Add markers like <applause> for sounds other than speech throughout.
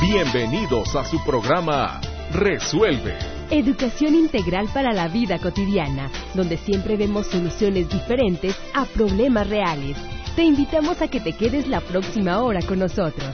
Bienvenidos a su programa Resuelve. Educación integral para la vida cotidiana, donde siempre vemos soluciones diferentes a problemas reales. Te invitamos a que te quedes la próxima hora con nosotros.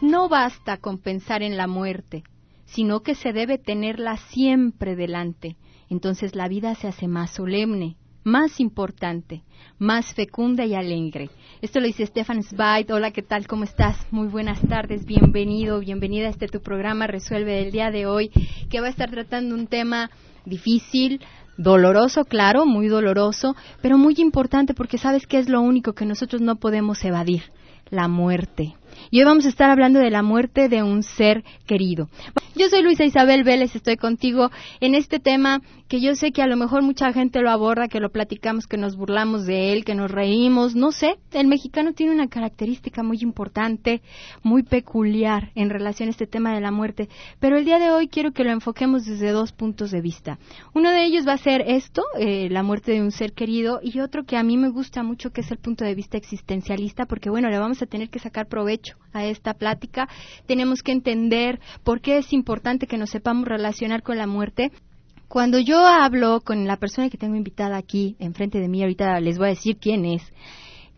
No basta con pensar en la muerte, sino que se debe tenerla siempre delante. Entonces la vida se hace más solemne, más importante, más fecunda y alegre. Esto lo dice Stefan Zweig. Hola, ¿qué tal? ¿Cómo estás? Muy buenas tardes. Bienvenido, bienvenida a este tu programa Resuelve el día de hoy, que va a estar tratando un tema difícil, doloroso, claro, muy doloroso, pero muy importante porque sabes que es lo único que nosotros no podemos evadir, la muerte. Y hoy vamos a estar hablando de la muerte de un ser querido. Yo soy Luisa Isabel Vélez, estoy contigo en este tema que yo sé que a lo mejor mucha gente lo aborda, que lo platicamos, que nos burlamos de él, que nos reímos, no sé. El mexicano tiene una característica muy importante, muy peculiar en relación a este tema de la muerte, pero el día de hoy quiero que lo enfoquemos desde dos puntos de vista. Uno de ellos va a ser esto, eh, la muerte de un ser querido, y otro que a mí me gusta mucho, que es el punto de vista existencialista, porque bueno, le vamos a tener que sacar provecho a esta plática. Tenemos que entender por qué es importante que nos sepamos relacionar con la muerte. Cuando yo hablo con la persona que tengo invitada aquí enfrente de mí, ahorita les voy a decir quién es,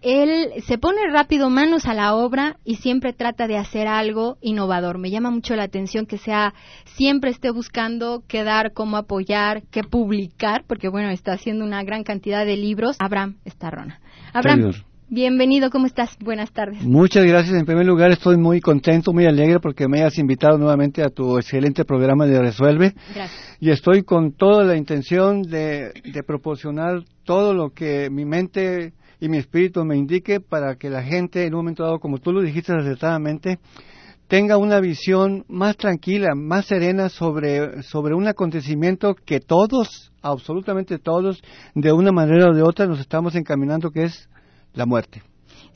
él se pone rápido manos a la obra y siempre trata de hacer algo innovador. Me llama mucho la atención que sea siempre esté buscando qué dar, cómo apoyar, qué publicar, porque bueno, está haciendo una gran cantidad de libros. Abraham Estarrona. Abraham, Bienvenido, ¿cómo estás? Buenas tardes. Muchas gracias. En primer lugar, estoy muy contento, muy alegre porque me hayas invitado nuevamente a tu excelente programa de Resuelve. Gracias. Y estoy con toda la intención de, de proporcionar todo lo que mi mente y mi espíritu me indique para que la gente, en un momento dado, como tú lo dijiste acertadamente, tenga una visión más tranquila, más serena sobre, sobre un acontecimiento que todos, absolutamente todos, de una manera o de otra nos estamos encaminando, que es la muerte.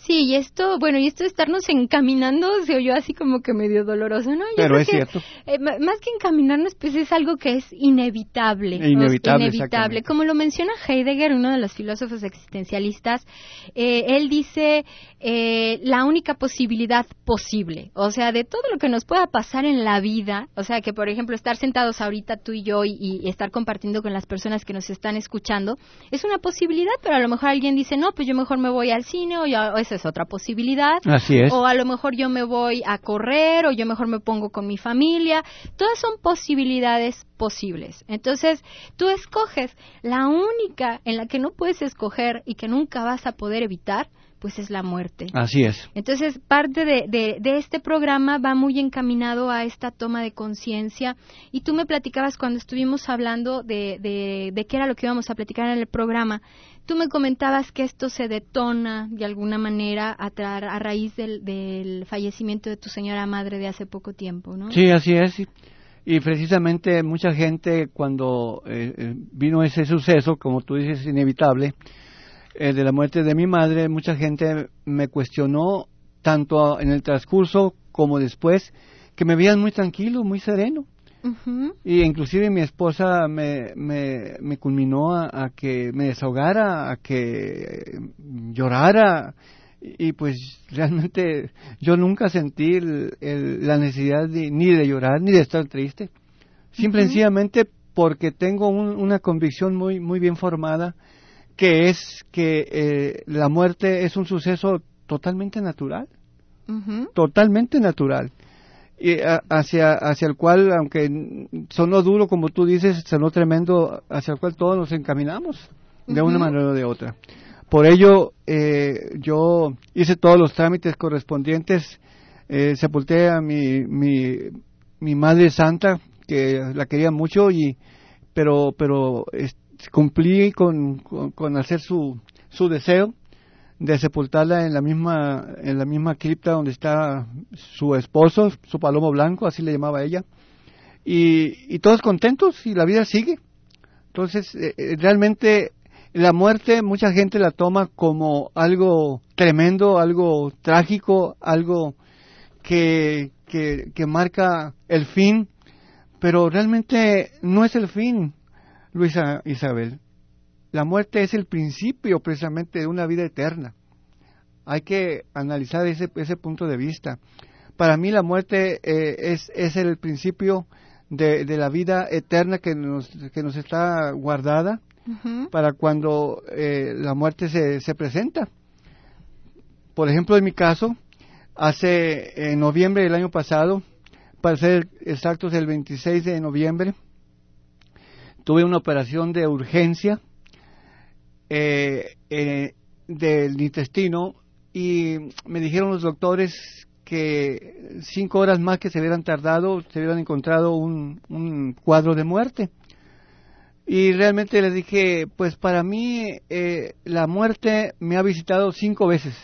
Sí, y esto, bueno, y esto de estarnos encaminando se oyó así como que medio doloroso, ¿no? Yo Pero es que, cierto. eh, más que encaminarnos, pues es algo que es inevitable. ¿no? Inevitable, inevitable. Como lo menciona Heidegger, uno de los filósofos existencialistas, eh, él dice eh, la única posibilidad posible. O sea, de todo lo que nos pueda pasar en la vida, o sea, que por ejemplo estar sentados ahorita tú y yo y, y estar compartiendo con las personas que nos están escuchando, es una posibilidad, pero a lo mejor alguien dice, no, pues yo mejor me voy al cine o, ya, o esa es otra posibilidad. Así es. O a lo mejor yo me voy a correr o yo mejor me pongo con mi familia. Todas son posibilidades posibles. Entonces, tú escoges. La única en la que no puedes escoger y que nunca vas a poder evitar, pues es la muerte. Así es. Entonces, parte de, de- de este programa va muy encaminado a esta toma de conciencia. Y tú me platicabas cuando estuvimos hablando de, de, de qué era lo que íbamos a platicar en el programa. Tú me comentabas que esto se detona de alguna manera a, tra- a raíz del, del fallecimiento de tu señora madre de hace poco tiempo, ¿no? Sí, así es. Y- Y precisamente mucha gente cuando eh, eh, vino ese suceso, como tú dices, inevitable, eh, de la muerte de mi madre, mucha gente me cuestionó tanto en el transcurso como después, que me veían muy tranquilo, muy sereno. Y inclusive mi esposa me, me, me culminó a, a que me desahogara, a que eh, llorara. Y, y pues <laughs> realmente yo nunca sentí el- el- la necesidad de- ni de llorar ni de estar triste. Simple y Ujú. sencillamente porque tengo un- una convicción muy, muy bien formada que es que eh, la muerte es un suceso totalmente natural. Ujú. totalmente natural. Y a- hacia hacia el cual aunque sonó duro como tú dices sonó tremendo hacia el cual todos nos encaminamos de una manera o de otra. Por ello eh, yo hice todos los trámites correspondientes eh, sepulté a mi, mi mi madre santa que la quería mucho y pero pero es- cumplí con, con, hacer su su deseo de sepultarla en la misma en la misma cripta donde está su esposo, su palomo blanco, así le llamaba ella, y, y todos contentos y la vida sigue. Entonces, eh, eh, realmente la muerte mucha gente la toma como algo tremendo, algo trágico, algo que, que, que marca el fin, pero realmente no es el fin, Luisa Isabel. La muerte es el principio precisamente de una vida eterna. hay que analizar ese, ese punto de vista. Para mí la muerte eh, es, es el principio de, de, la vida eterna que nos, que nos está guardada para cuando eh, la muerte se, se presenta. Por ejemplo, en mi caso, hace en noviembre del año pasado, para ser exactos el 26 de noviembre, tuve una operación de urgencia eh, eh, del intestino y me dijeron los doctores que cinco horas más que se hubieran tardado, se hubieran encontrado un, un cuadro de muerte. Y realmente les dije, pues para mí eh, la muerte me ha visitado cinco veces.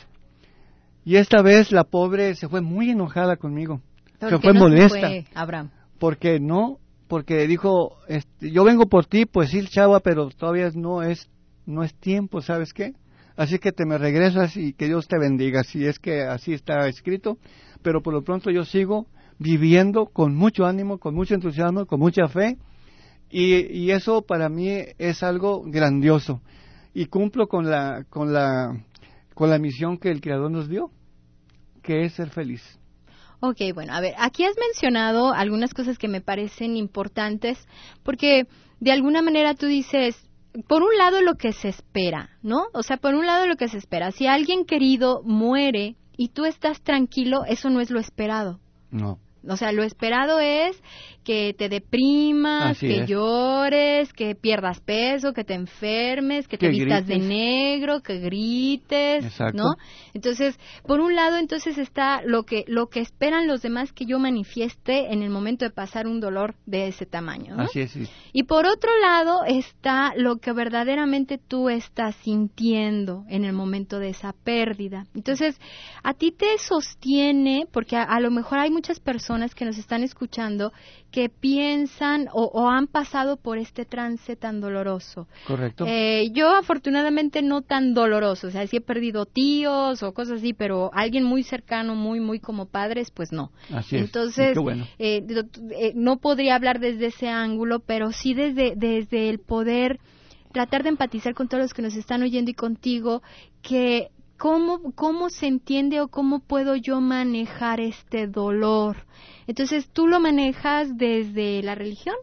Y esta vez la pobre se fue muy enojada conmigo. Se fue molesta. Abraham? Porque no, porque dijo, este, yo vengo por ti, pues sí, chava, pero todavía no es, no es tiempo, ¿sabes qué? Así que te me regresas y que Dios te bendiga, si es que así está escrito. Pero por lo pronto yo sigo viviendo con mucho ánimo, con mucho entusiasmo, con mucha fe. Y, y eso para mí es algo grandioso. Y cumplo con la, con la, con la misión que el Creador nos dio, que es ser feliz. Ok, bueno, a ver, aquí has mencionado algunas cosas que me parecen importantes, porque de alguna manera tú dices, por un lado lo que se espera, ¿no? O sea, por un lado lo que se espera. Si alguien querido muere y tú estás tranquilo, eso no es lo esperado. No. O sea, lo esperado es que te deprimas, Así que es. llores, que pierdas peso, que te enfermes, que te vistas de negro, que grites, Exacto. ¿no? Entonces, por un lado, entonces está lo que lo que esperan los demás que yo manifieste en el momento de pasar un dolor de ese tamaño, ¿no? Así es, sí. Y por otro lado está lo que verdaderamente tú estás sintiendo en el momento de esa pérdida. Entonces, a ti te sostiene, porque a, a lo mejor hay muchas personas que nos están escuchando que piensan o, o han pasado por este trance tan doloroso. Correcto. Eh, yo afortunadamente no tan doloroso, o sea, sí he perdido tíos o cosas así, pero alguien muy cercano, muy, muy como padres, pues no. Así es. Entonces, Qué bueno. eh, eh, no podría hablar desde ese ángulo, pero sí desde, desde el poder tratar de empatizar con todos los que nos están oyendo y contigo, que cómo, cómo se entiende o cómo puedo yo manejar este dolor. Entonces, ¿tú lo manejas desde la religión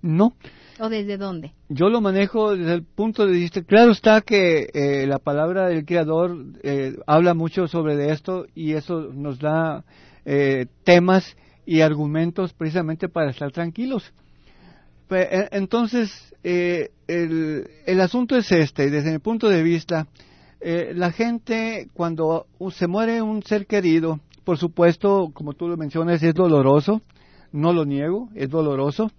No, o desde dónde? yo lo manejo desde el punto de vista, claro está que eh, la palabra del Creador eh, habla mucho sobre esto y eso nos da eh, temas y argumentos precisamente para estar tranquilos. E- Entonces, eh, el, el asunto es este, desde mi punto de vista, eh, la gente cuando se muere un ser querido, por supuesto, como tú lo mencionas, es doloroso, no lo niego, es doloroso,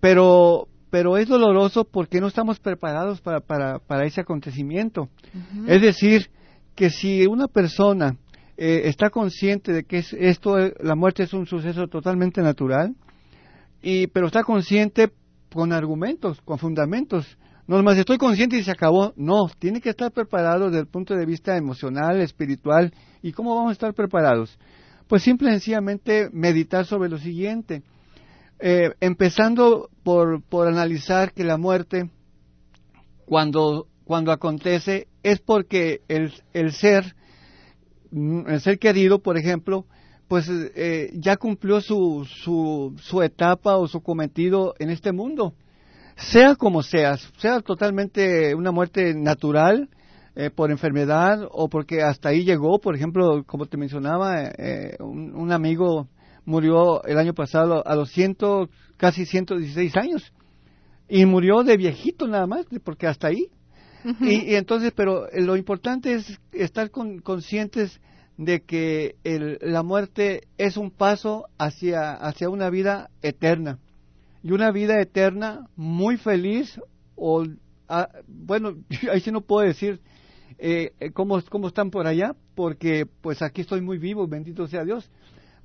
pero pero es doloroso porque no estamos preparados para, para, para ese acontecimiento. Es decir, que si una persona eh, está consciente de que es, esto, eh, la muerte es un suceso totalmente natural, y, pero está consciente con argumentos, con fundamentos. No nomás estoy consciente y se acabó. No, tiene que estar preparado desde el punto de vista emocional, espiritual. ¿Y cómo vamos a estar preparados? Pues simple y sencillamente meditar sobre lo siguiente. Eh, empezando por, por analizar que la muerte, cuando, cuando acontece, es porque el, el ser, el ser querido, por ejemplo, pues eh, ya cumplió su, su, su etapa o su cometido en este mundo. Sea como sea, sea totalmente una muerte natural, eh, por enfermedad o porque hasta ahí llegó, por ejemplo, como te mencionaba, eh, un, un amigo murió el año pasado a los ciento, casi 116 años y murió de viejito nada más, porque hasta ahí. y, y entonces, pero lo importante es estar con- conscientes de que el- la muerte es un paso hacia, hacia una vida eterna. Y una vida eterna muy feliz, o, ah, bueno, <laughs> ahí sí no puedo decir eh, eh, cómo, cómo están por allá, porque pues aquí estoy muy vivo, bendito sea Dios.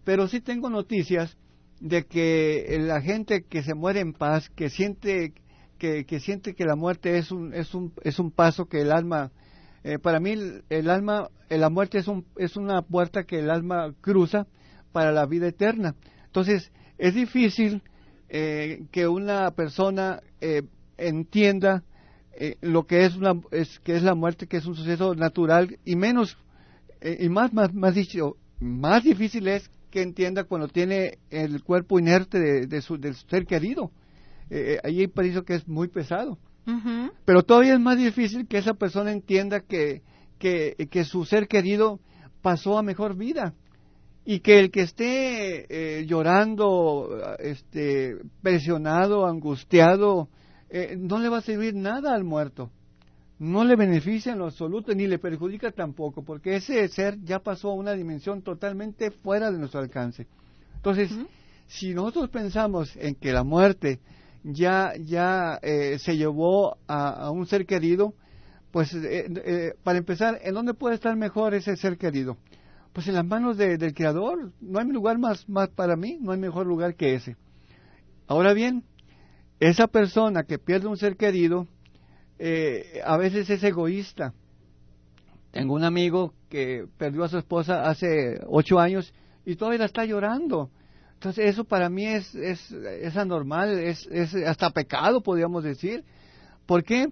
Pero sí tengo noticias de que la gente que se muere en paz, que siente que, que siente que la muerte es un es un es un paso que el alma eh, para mí el, alma eh, la muerte es un es una puerta que el alma cruza para la vida eterna. Entonces es difícil eh, que una persona eh, entienda eh, lo que es una es que es la muerte que es un suceso natural y menos eh, y más, más, más dicho, más difícil es que entienda cuando tiene el cuerpo inerte de, su, del ser querido. Eh, ahí parece que es muy pesado. Pero todavía es más difícil que esa persona entienda que, que, que, su ser querido pasó a mejor vida y que el que esté eh, llorando, este, presionado, angustiado, eh, no le va a servir nada al muerto. No le beneficia en lo absoluto ni le perjudica tampoco, porque ese ser ya pasó a una dimensión totalmente fuera de nuestro alcance. Entonces, si nosotros pensamos en que la muerte ya, ya eh, se llevó a, un ser querido, pues para empezar, ¿en dónde puede estar mejor ese ser querido? Pues en las manos del Creador. No hay lugar más, más para mí, no hay mejor lugar que ese. Ahora bien, esa persona que pierde un ser querido, eh, a veces es egoísta. Tengo un amigo que perdió a su esposa hace ocho años y todavía está llorando. Entonces eso para mí es, es, es anormal, es, es hasta pecado, podríamos decir. ¿Por qué?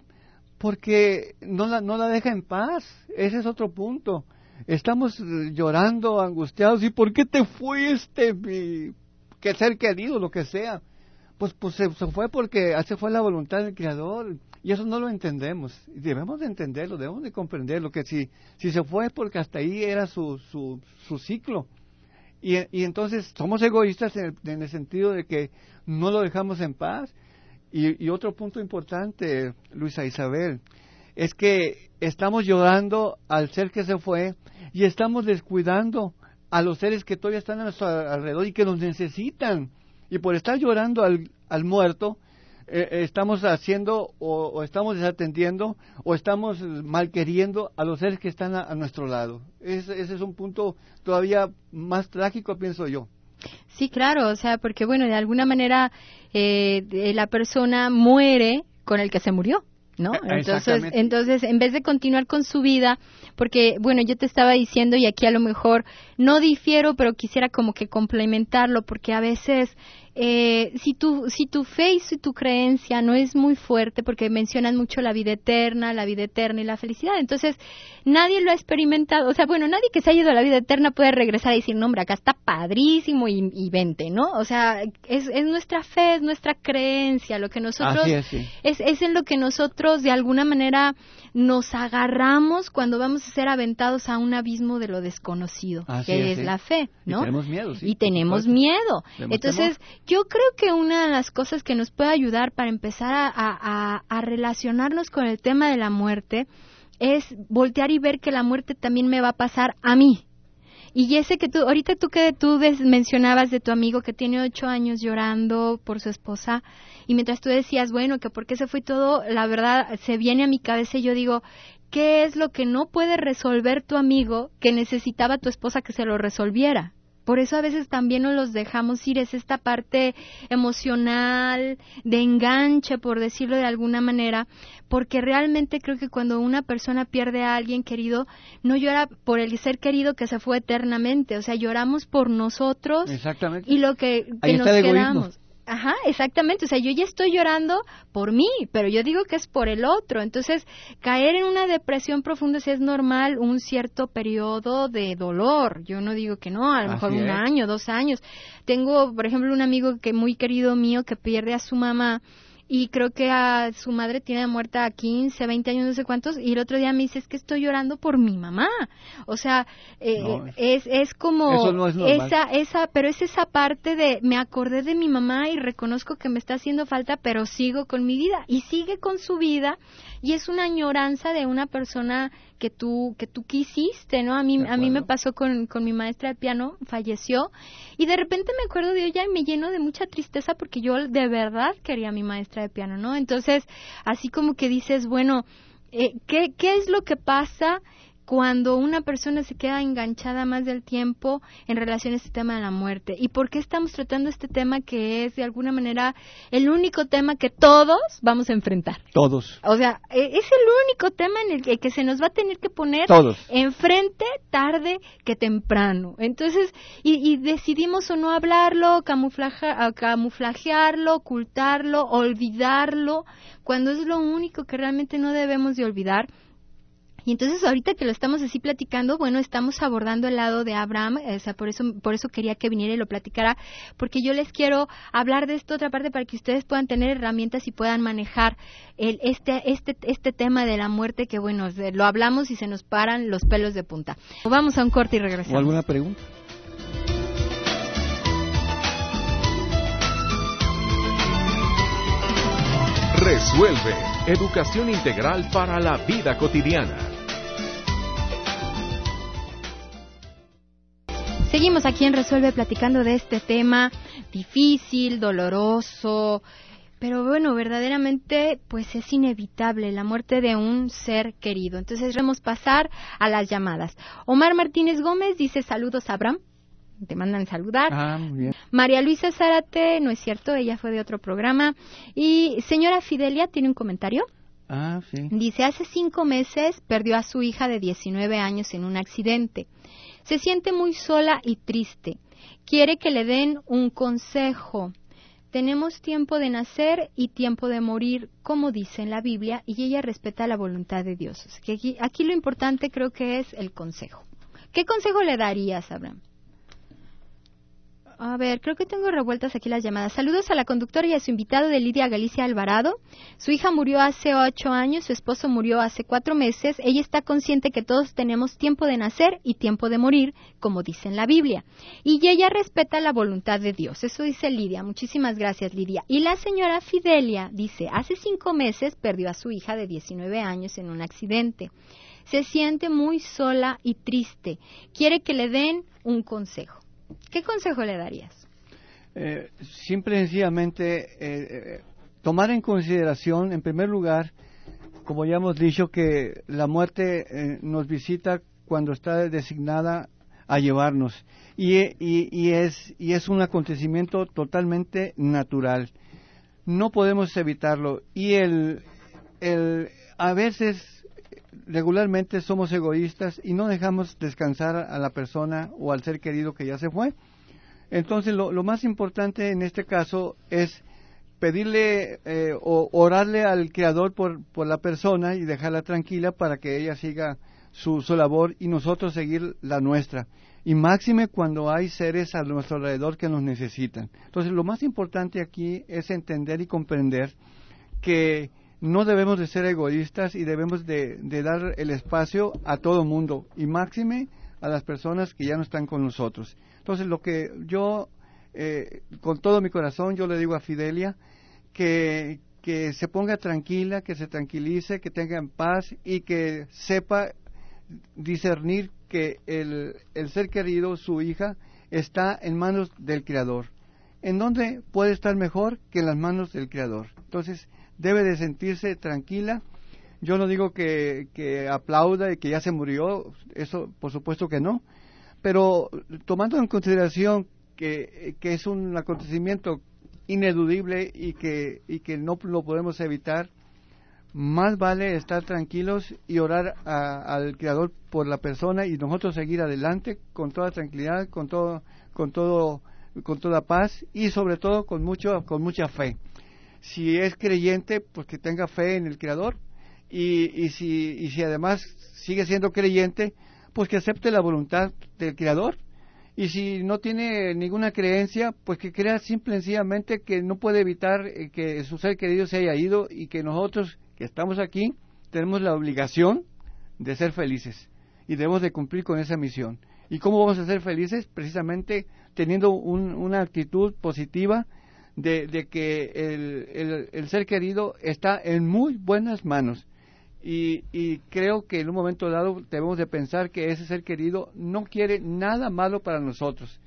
Porque no la, no la deja en paz. Ese es otro punto estamos eh, llorando, angustiados, ¿y por qué te fuiste, mi que ser querido, lo que sea? Pues, pues se, fue porque esa fue la voluntad del Creador y eso no lo entendemos. Debemos de entenderlo, debemos de comprenderlo, que si, si se fue porque hasta ahí era su, su, su ciclo. Y, y, entonces somos egoístas en el, en el, sentido de que no lo dejamos en paz. Y, y otro punto importante, Luisa Isabel, es que estamos llorando al ser que se fue y estamos descuidando a los seres que todavía están a nuestro alrededor y que nos necesitan. Y por estar llorando al, al muerto, eh, eh, estamos haciendo o, estamos desatendiendo o estamos malqueriendo a los seres que están a, nuestro lado. ese es un punto todavía más trágico, pienso yo. Sí, claro, o sea, porque bueno, de alguna manera eh, la persona muere con el que se murió. ¿No? <laughs> Entonces, entonces, en vez de continuar con su vida, porque, bueno, yo te estaba diciendo y aquí a lo mejor no difiero, pero quisiera como que complementarlo, porque a veces eh, si, tu, si tu fe y si tu creencia no es muy fuerte, porque mencionan mucho la vida eterna, la vida eterna y la felicidad, entonces nadie lo ha experimentado, o sea, bueno, nadie que se haya ido a la vida eterna puede regresar y decir, no, hombre, acá está padrísimo y, y vente, ¿no? O sea, es, es, nuestra fe, es nuestra creencia, lo que nosotros, es, es, es en lo que nosotros de alguna manera nos agarramos cuando vamos a ser aventados a un abismo de lo desconocido, que es, la fe, ¿no? Y tenemos miedo, sí. Y tenemos miedo. Entonces, yo creo que una de las cosas que nos puede ayudar para empezar a, a relacionarnos con el tema de la muerte es voltear y ver que la muerte también me va a pasar a mí, y ese que tú, ahorita tú que tú mencionabas de tu amigo que tiene ocho años llorando por su esposa, y mientras tú decías, bueno, que por qué se fue todo, la verdad se viene a mi cabeza y yo digo, ¿qué es lo que no puede resolver tu amigo que necesitaba tu esposa que se lo resolviera? Por eso a veces también nos los dejamos ir, es esta parte emocional, de enganche, por decirlo de alguna manera, porque realmente creo que cuando una persona pierde a alguien querido, no llora por el ser querido que se fue eternamente, o sea, lloramos por nosotros y lo que, nos quedamos. Ajá, exactamente. O sea, yo ya estoy llorando por mí, pero yo digo que es por el otro. Entonces, caer en una depresión profunda si es normal un cierto periodo de dolor. Yo no digo que no, a lo mejor un año, dos años. Tengo, por ejemplo, un amigo que muy querido mío que pierde a su mamá y creo que a su madre tiene muerta a 15, 20 años, no sé cuántos, y el otro día me dice, es que estoy llorando por mi mamá. O sea, eh, es, es como esa, esa, pero es esa parte de, me acordé de mi mamá y reconozco que me está haciendo falta, pero sigo con mi vida. Y sigue con su vida, y es una añoranza de una persona que tú, que tú quisiste, ¿no? A mí, a mí me pasó con, con mi maestra de piano, falleció, y de repente me acuerdo de ella y me lleno de mucha tristeza porque yo de verdad quería a mi maestra de piano, ¿no? Entonces, así como que dices, bueno, eh, ¿qué, ¿qué es lo que pasa cuando una persona se queda enganchada más del tiempo en relación a este tema de la muerte. ¿Y por qué estamos tratando este tema que es de alguna manera el único tema que todos vamos a enfrentar? Todos. O sea, e, es el único tema en el que, se nos va a tener que poner enfrente tarde que temprano. Entonces, y, decidimos o no hablarlo, camuflajearlo, ocultarlo, olvidarlo, cuando es lo único que realmente no debemos de olvidar Y entonces ahorita que lo estamos así platicando, bueno, estamos abordando el lado de Abraham, o sea, por eso, por eso quería que viniera y lo platicara, porque yo les quiero hablar de esta otra parte para que ustedes puedan tener herramientas y puedan manejar el, este, este, este tema de la muerte que, bueno, lo hablamos y se nos paran los pelos de punta. Vamos a un corte y regresamos. ¿O alguna pregunta? Resuelve. Educación integral para la vida cotidiana. Seguimos aquí en Resuelve platicando de este tema difícil, doloroso, pero bueno, verdaderamente pues es inevitable la muerte de un ser querido. Entonces vamos a pasar a las llamadas. Omar Martínez Gómez dice saludos Abraham. Te mandan saludar. Ah, María Luisa Zárate, no es cierto, ella fue de otro programa. Y señora Fidelia, ¿tiene un comentario? Ah, sí. Dice, hace cinco meses perdió a su hija de 19 años en un accidente. Se siente muy sola y triste. Quiere que le den un consejo. Tenemos tiempo de nacer y tiempo de morir, como dice en la Biblia, y ella respeta la voluntad de Dios. aquí, aquí lo importante creo que es el consejo. ¿Qué consejo le darías, Abraham? A ver, creo que tengo revueltas aquí las llamadas. Saludos a la conductora y a su invitado de Lidia Galicia Alvarado. Su hija murió hace ocho años, su esposo murió hace cuatro meses. Ella está consciente que todos tenemos tiempo de nacer y tiempo de morir, como dice en la Biblia. Y ella respeta la voluntad de Dios. Eso dice Lidia. Muchísimas gracias, Lidia. Y la señora Fidelia dice, hace cinco meses perdió a su hija de 19 años en un accidente. Se siente muy sola y triste. Quiere que le den un consejo. ¿Qué consejo le darías? Eh, simple y sencillamente eh, eh, tomar en consideración, en primer lugar, como ya hemos dicho, que la muerte eh, nos visita cuando está designada a llevarnos y, y, es, y es un acontecimiento totalmente natural. No podemos evitarlo y el, a veces regularmente somos egoístas y no dejamos descansar a la persona o al ser querido que ya se fue. Entonces, lo, más importante en este caso es pedirle eh, o orarle al Creador por, por la persona y dejarla tranquila para que ella siga su, su labor y nosotros seguir la nuestra. Y máxime cuando hay seres a nuestro alrededor que nos necesitan. Entonces, lo más importante aquí es entender y comprender que no debemos de ser egoístas y debemos de, dar el espacio a todo mundo y máxime a las personas que ya no están con nosotros. Entonces, lo que yo, eh, con todo mi corazón, yo le digo a Fidelia que, que se ponga tranquila, que se tranquilice, que tenga en paz y que sepa discernir que el, el ser querido, su hija, está en manos del Creador. ¿En dónde puede estar mejor que en las manos del Creador? Entonces, debe de sentirse tranquila. Yo no digo que, que aplauda y que ya se murió, eso por supuesto que no, pero tomando en consideración que, es un acontecimiento ineludible y que, y que no lo podemos evitar, más vale estar tranquilos y orar al Creador por la persona y nosotros seguir adelante con toda tranquilidad, con todo, con todo, con toda paz y sobre todo con mucho, con mucha fe si es creyente, pues que tenga fe en el Creador. Y, y, si, y si además sigue siendo creyente, pues que acepte la voluntad del Creador. Y si no tiene ninguna creencia, pues que crea simple y sencillamente que no puede evitar eh, que su ser querido se haya ido y que nosotros que estamos aquí tenemos la obligación de ser felices y debemos de cumplir con esa misión. ¿Y cómo vamos a ser felices? Precisamente teniendo una actitud positiva de, que el, el, ser querido está en muy buenas manos. Y, y, creo que en un momento dado debemos de pensar que ese ser querido no quiere nada malo para nosotros.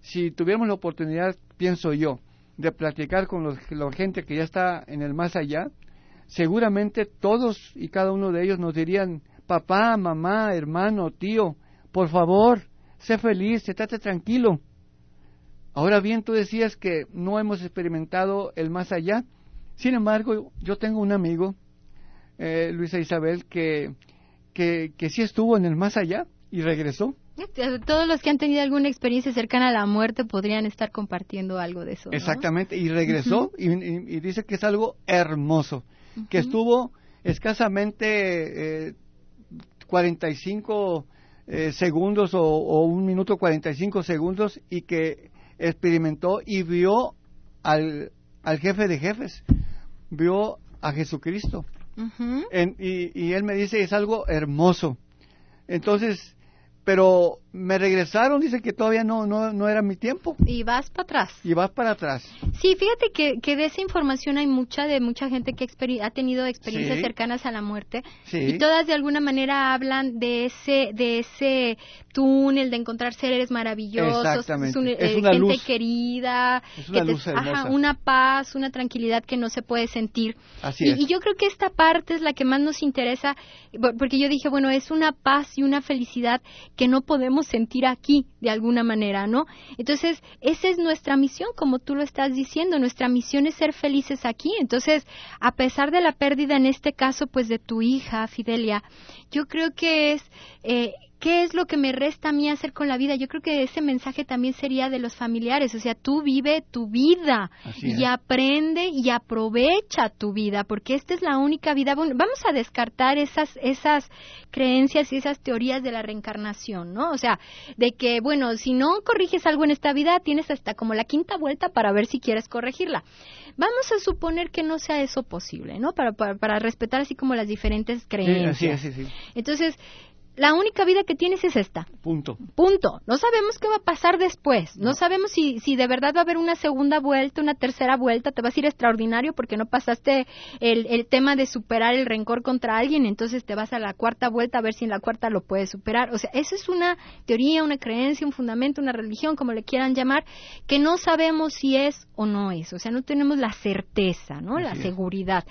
Si tuviéramos la oportunidad, pienso yo, de platicar con los, la gente que ya está en el más allá, seguramente todos y cada uno de ellos nos dirían, papá, mamá, hermano, tío, por favor, sé feliz, estate tranquilo, Ahora bien, tú decías que no hemos experimentado el más allá. Sin embargo, yo tengo un amigo, eh, Luisa Isabel, que, que, que sí estuvo en el más allá y regresó. Todos los que han tenido alguna experiencia cercana a la muerte podrían estar compartiendo algo de eso. Exactamente, y regresó y, dice que es algo hermoso, que estuvo escasamente eh, 45 eh, segundos o, o, un minuto 45 segundos y que experimentó y vio al, al jefe de jefes, vio a Jesucristo. y, y él me dice, es algo hermoso. Entonces, pero me regresaron, dice que todavía no, no, no era mi tiempo. Y vas para atrás. Y vas para atrás. Sí, fíjate que, que de esa información hay mucha, de mucha gente que ha tenido experiencias cercanas a la muerte. Y todas de alguna manera hablan de ese, de ese túnel, de encontrar seres maravillosos. es, eh, una gente querida. Es una luz ajá, una paz, una tranquilidad que no se puede sentir. Así y, es. y yo creo que esta parte es la que más nos interesa, porque yo dije, bueno, es una paz y una felicidad que no podemos sentir aquí de alguna manera, ¿no? Entonces, esa es nuestra misión, como tú lo estás diciendo, nuestra misión es ser felices aquí. Entonces, a pesar de la pérdida en este caso, pues de tu hija, Fidelia, yo creo que es eh, ¿Qué es lo que me resta a mí hacer con la vida? Yo creo que ese mensaje también sería de los familiares, o sea, tú vive tu vida y aprende y aprovecha tu vida, porque esta es la única vida. Bueno, vamos a descartar esas esas creencias y esas teorías de la reencarnación, ¿no? O sea, de que bueno, si no corriges algo en esta vida, tienes hasta como la quinta vuelta para ver si quieres corregirla. Vamos a suponer que no sea eso posible, ¿no? Para, para, respetar así como las diferentes creencias. Sí, sí, sí. Entonces, la única vida que tienes es esta. Punto. Punto. No sabemos qué va a pasar después. No, sabemos si, si de verdad va a haber una segunda vuelta, una tercera vuelta. Te vas a ir extraordinario porque no pasaste el, el tema de superar el rencor contra alguien. Entonces te vas a la cuarta vuelta a ver si en la cuarta lo puedes superar. O sea, esa es una teoría, una creencia, un fundamento, una religión, como le quieran llamar, que no sabemos si es o no es. O sea, no tenemos la certeza, ¿no? la seguridad.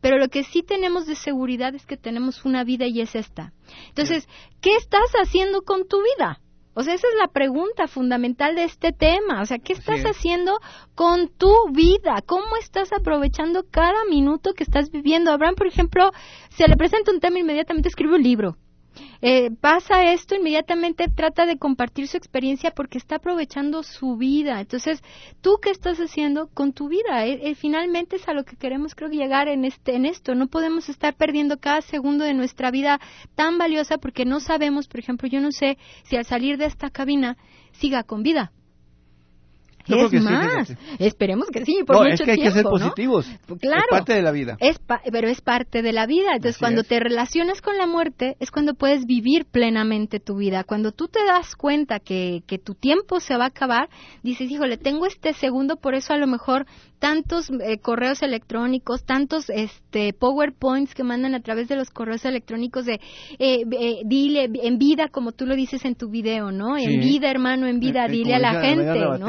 Pero lo que sí tenemos de seguridad es que tenemos una vida y es esta. Entonces, ¿qué estás haciendo con tu vida? O sea, esa es la pregunta fundamental de este tema. O sea, ¿qué estás haciendo con tu vida? ¿Cómo estás aprovechando cada minuto que estás viviendo? Abraham, por ejemplo, se le presenta un tema inmediatamente escribe un libro eh, pasa esto, inmediatamente trata de compartir su experiencia porque está aprovechando su vida. Entonces, ¿tú qué estás haciendo con tu vida? Eh, eh, finalmente es a lo que queremos, creo, llegar en, este, en esto. No podemos estar perdiendo cada segundo de nuestra vida tan valiosa porque no sabemos, por ejemplo, yo no sé si al salir de esta cabina siga con vida es más, esperemos que sí, por no, mucho es que hay que ser positivos. Claro. Es parte de la vida. Es pero es parte de la vida. Entonces, cuando te relacionas con la muerte, es cuando puedes vivir plenamente tu vida. Cuando tú te das cuenta que, que tu tiempo se va a acabar, dices, híjole, tengo este segundo, por eso a lo mejor tantos eh, correos electrónicos, tantos este PowerPoints que mandan a través de los correos electrónicos de eh, eh, dile en vida, como tú lo dices en tu video, ¿no? En vida, hermano, en vida, dile a la gente, ¿no?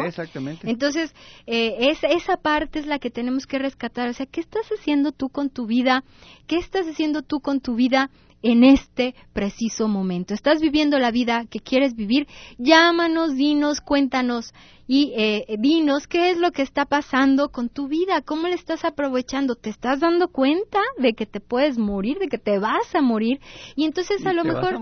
Entonces, es, esa parte es la que tenemos que rescatar. O sea, ¿qué estás haciendo tú con tu vida? ¿Qué estás haciendo tú con tu vida? en este preciso momento. ¿Estás viviendo la vida que quieres vivir? Llámanos, dinos, cuéntanos y eh, dinos qué es lo que está pasando con tu vida, cómo le estás aprovechando, te estás dando cuenta de que te puedes morir, de que te vas a morir y entonces a lo mejor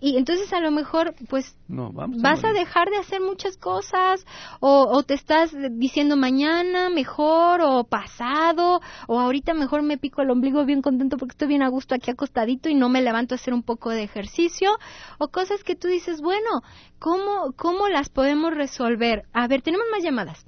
y entonces a lo mejor pues vas a, dejar de hacer muchas cosas o, o te estás diciendo mañana mejor o pasado o ahorita mejor me pico el ombligo bien contento porque estoy bien a gusto aquí acostadito y no me levanto a hacer un poco de ejercicio o cosas que tú dices bueno cómo cómo las podemos resolver a ver, tenemos más llamadas.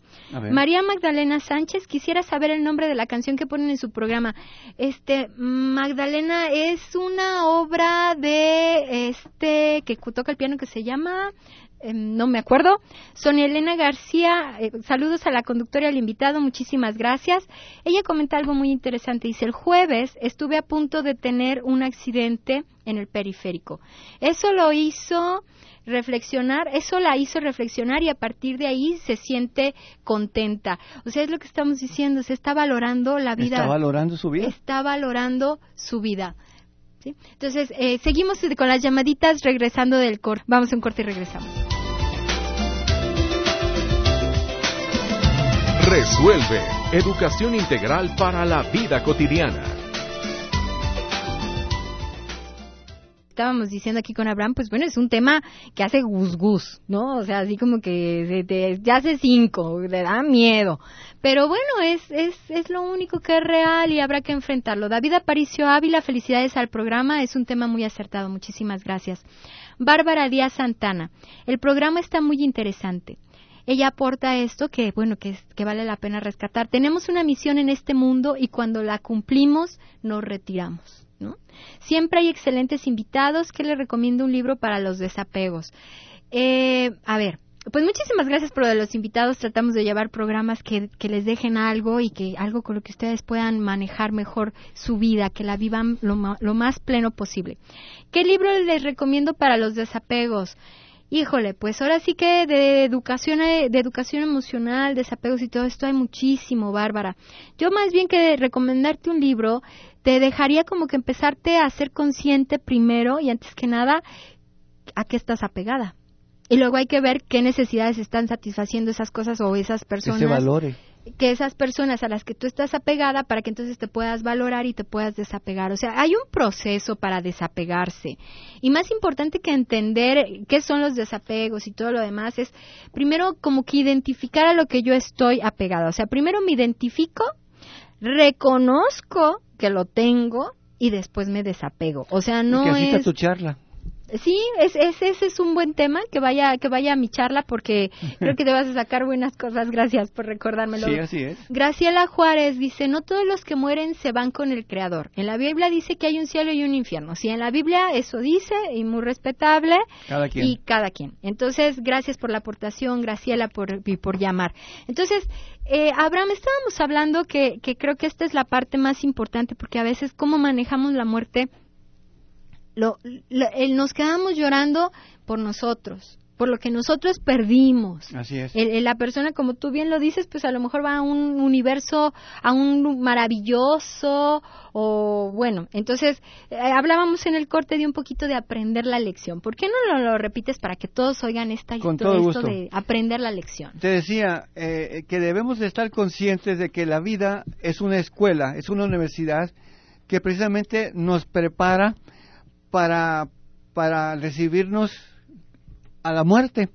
María Magdalena Sánchez, quisiera saber el nombre de la canción que ponen en su programa. Este, Magdalena es una obra de este que toca el piano que se llama em, no me acuerdo. Sonia Elena García, eh, saludos a la conductora y al invitado, muchísimas gracias. Ella comenta algo muy interesante. Dice, el jueves estuve a punto de tener un accidente en el periférico. Eso lo hizo reflexionar, eso la hizo reflexionar y a partir de ahí se siente contenta. O sea, es lo que estamos diciendo, se está valorando la vida. Está valorando su vida. Está valorando su vida. ¿sí? Entonces, eh, seguimos con las llamaditas regresando del corte. Vamos a un corte y regresamos. Resuelve. Educación integral para la vida cotidiana. Estábamos diciendo aquí con Abraham, pues bueno, es un tema que hace gus gus, ¿no? O sea, así como que te, ya hace cinco, le da miedo. Pero bueno, es, es, es lo único que es real y habrá que enfrentarlo. David Aparicio Ávila, felicidades al programa, es un tema muy acertado, muchísimas gracias. Bárbara Díaz Santana, el programa está muy interesante ella aporta esto que, bueno, que, que vale la pena rescatar. Tenemos una misión en este mundo y cuando la cumplimos nos retiramos. ¿no? Siempre hay excelentes invitados que les recomiendo un libro para los desapegos. Eh, a ver, pues muchísimas gracias por lo de los invitados. Tratamos de llevar programas que, que, les dejen algo y que algo con lo que ustedes puedan manejar mejor su vida, que la vivan lo, lo más pleno posible. ¿Qué libro les recomiendo para los desapegos? Híjole, pues ahora sí que de educación, eh, de educación emocional, desapegos y todo esto hay muchísimo, Bárbara. Yo más bien que recomendarte un libro, te dejaría como que empezarte a ser consciente primero y antes que nada a qué estás apegada. Y luego hay que ver qué necesidades están satisfaciendo esas cosas o esas personas. Que se valore que esas personas a las que tú estás apegada para que entonces te puedas valorar y te puedas desapegar. O sea, hay un proceso para desapegarse. Y más importante que entender qué son los desapegos y todo lo demás es primero como que identificar a lo que yo estoy apegada. O sea, primero me identifico, reconozco que lo tengo y después me desapego. O sea, no es tu charla. Sí, es, ese es un buen tema que vaya que vaya a mi charla porque <laughs> creo que te vas a sacar buenas cosas. Gracias por recordármelo. Sí, así es. Graciela Juárez dice, no todos los que mueren se van con el Creador. En la Biblia dice que hay un cielo y un infierno. Sí, en la Biblia eso dice y muy respetable. Cada quien. Y cada quien. Entonces, gracias por la aportación, Graciela, por, por llamar. Entonces, eh, Abraham, estábamos hablando que, que creo que esta es la parte más importante porque a veces cómo manejamos la muerte lo, nos quedamos llorando por nosotros, por lo que nosotros perdimos. Así es. la persona, como tú bien lo dices, pues a lo mejor va a un universo, a un maravilloso, o bueno, entonces eh, hablábamos en el corte de un poquito de aprender la lección. ¿Por qué no lo, repites para que todos oigan esta historia esto de aprender la lección? Te decía eh, que debemos de estar conscientes de que la vida es una escuela, es una universidad que precisamente nos prepara para, para recibirnos a la muerte.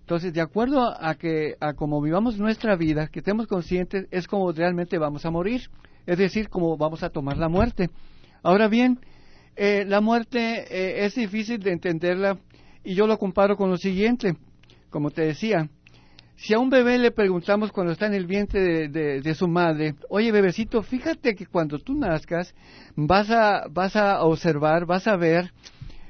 Entonces, de acuerdo a que a como vivamos nuestra vida, que estemos conscientes, es como realmente vamos a morir, es decir, como vamos a tomar la muerte. Ahora bien, eh, la muerte eh, es difícil de entenderla y yo lo comparo con lo siguiente, como te decía, si a un bebé le preguntamos cuando está en el vientre de, su madre, oye bebecito, fíjate que cuando tú nazcas vas a, vas a observar, vas a ver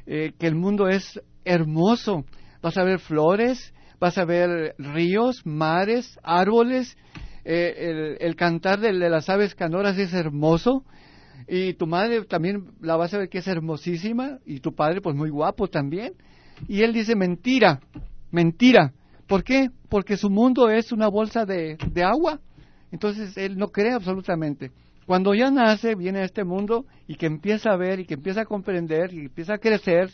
eh, que el mundo es hermoso, vas a ver flores, vas a ver ríos, mares, árboles, eh, el, cantar de, de, las aves canoras es hermoso. Y tu madre también la vas a ver que es hermosísima. Y tu padre pues muy guapo también. Y él dice mentira, mentira ¿Por qué? Porque su mundo es una bolsa de, agua. Entonces él no cree absolutamente. Cuando ya nace, viene a este mundo y que empieza a ver y que empieza a comprender y empieza a crecer,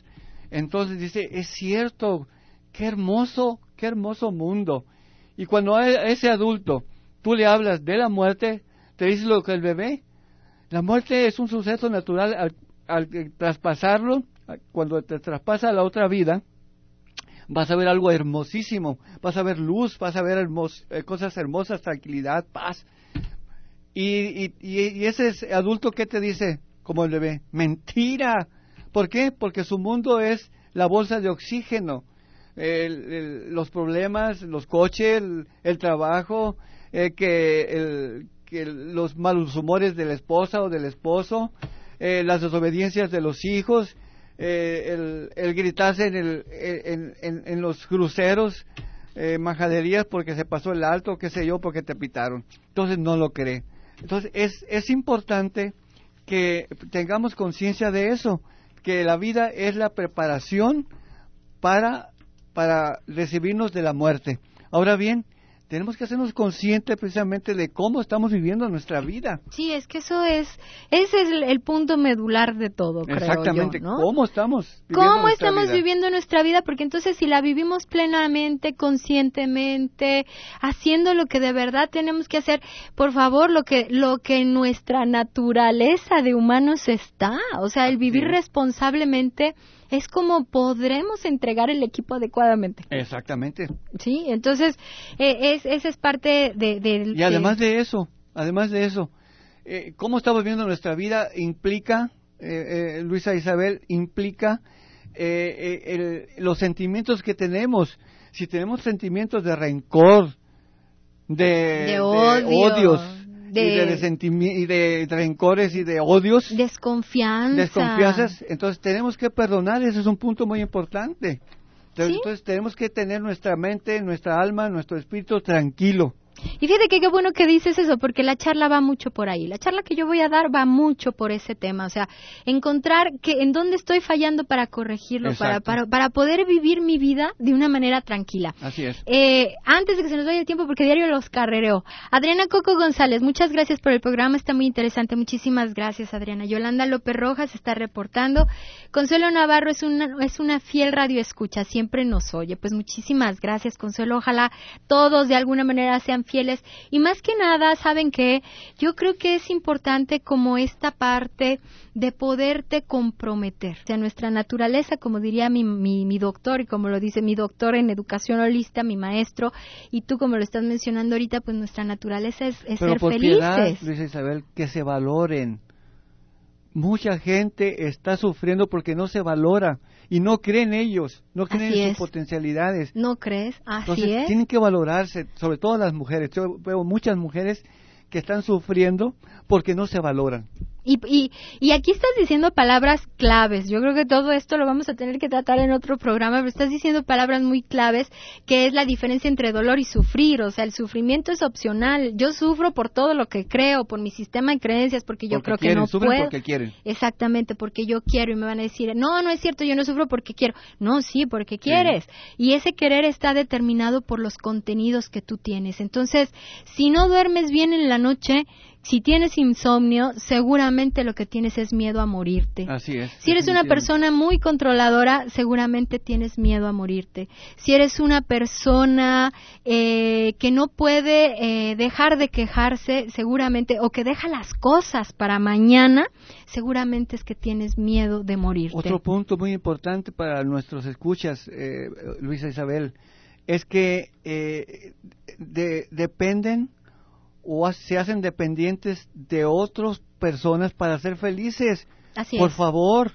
entonces dice, es cierto, qué hermoso, qué hermoso mundo. Y cuando a ese adulto tú le hablas de la muerte, te dice lo que el bebé. La muerte es un suceso natural al, al traspasarlo, cuando te traspasa a la otra vida, vas a ver algo hermosísimo, vas a ver luz, vas a ver eh, cosas hermosas, tranquilidad, paz. Y, ese adulto que te dice, como el bebé, mentira. ¿Por qué? Porque su mundo es la bolsa de oxígeno. los problemas, los coches, el, trabajo, eh, que, que, los malos humores de la esposa o del esposo, eh, las desobediencias de los hijos, eh, el, gritarse en, el, en, en, los cruceros, eh, majaderías porque se pasó el alto, qué sé yo, porque te pitaron. Entonces no lo cree. Entonces es, es importante que tengamos conciencia de eso, que la vida es la preparación para, para recibirnos de la muerte. Ahora bien, tenemos que hacernos conscientes precisamente de cómo estamos viviendo nuestra vida. Sí, es que eso es, ese es el, punto medular de todo, creo Exactamente, ¿no? ¿cómo estamos viviendo ¿Cómo estamos viviendo nuestra vida? Porque entonces si la vivimos plenamente, conscientemente, haciendo lo que de verdad tenemos que hacer, por favor, lo que, lo que en nuestra naturaleza de humanos está, o sea, el vivir responsablemente es como podremos entregar el equipo adecuadamente. Exactamente. Sí, entonces eh, es, esa es parte de... y además de, eso, además de eso, eh, cómo estamos viendo nuestra vida implica, eh, Luisa Isabel, implica los sentimientos que tenemos. Si tenemos sentimientos de rencor, de, odios, de, y de, rencores y de odios. Desconfianza. Desconfianzas. Entonces tenemos que perdonar, ese es un punto muy importante. Entonces tenemos que tener nuestra mente, nuestra alma, nuestro espíritu tranquilo. Y fíjate que qué bueno que dices eso, porque la charla va mucho por ahí. La charla que yo voy a dar va mucho por ese tema. O sea, encontrar que en dónde estoy fallando para corregirlo, para, para, para, poder vivir mi vida de una manera tranquila. Así es. Eh, antes de que se nos vaya el tiempo, porque diario los carrereo. Adriana Coco González, muchas gracias por el programa, está muy interesante. Muchísimas gracias, Adriana. Yolanda López Rojas está reportando. Consuelo Navarro es una, es una fiel radio escucha, siempre nos oye. Pues muchísimas gracias, Consuelo. Ojalá todos de alguna manera sean fieles. Y más que nada, ¿saben que Yo creo que es importante como esta parte de poderte comprometer. O sea, nuestra naturaleza, como diría mi, mi, doctor y como lo dice mi doctor en educación holista, mi maestro, y tú como lo estás mencionando ahorita, pues nuestra naturaleza es, ser por felices. Piedad, Isabel, que se valoren. Mucha gente está sufriendo porque no se valora y no creen ellos, no creen en sus potencialidades. ¿No crees? Así Entonces, Tienen que valorarse, sobre todo las mujeres. Yo veo muchas mujeres que están sufriendo porque no se valoran. Y, y, y, aquí estás diciendo palabras claves. Yo creo que todo esto lo vamos a tener que tratar en otro programa, pero estás diciendo palabras muy claves, que es la diferencia entre dolor y sufrir. O sea, el sufrimiento es opcional. Yo sufro por todo lo que creo, por mi sistema de creencias, porque yo creo que no puedo. porque quieren. Exactamente, porque yo quiero y me van a decir, no, no es cierto, yo no sufro porque quiero. No, sí, porque quieres. Y ese querer está determinado por los contenidos que tú tienes. Entonces, si no duermes bien en la noche, si tienes insomnio, seguramente lo que tienes es miedo a morirte. Así es. Si eres una persona muy controladora, seguramente tienes miedo a morirte. Si eres una persona eh, que no puede eh, dejar de quejarse, seguramente, o que deja las cosas para mañana, seguramente es que tienes miedo de morirte. Otro punto muy importante para nuestros escuchas, eh, Luisa Isabel, es que dependen o se hacen dependientes de otras personas para ser felices. Así por favor,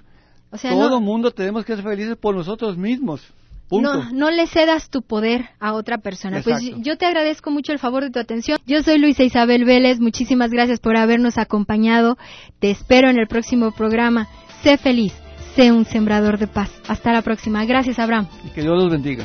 todo mundo tenemos que ser felices por nosotros mismos. No, no le cedas tu poder a otra persona. Pues yo te agradezco mucho el favor de tu atención. Yo soy Luisa Isabel Vélez. Muchísimas gracias por habernos acompañado. Te espero en el próximo programa. Sé feliz, sé un sembrador de paz. Hasta la próxima. Gracias, Abraham. Y que Dios los bendiga.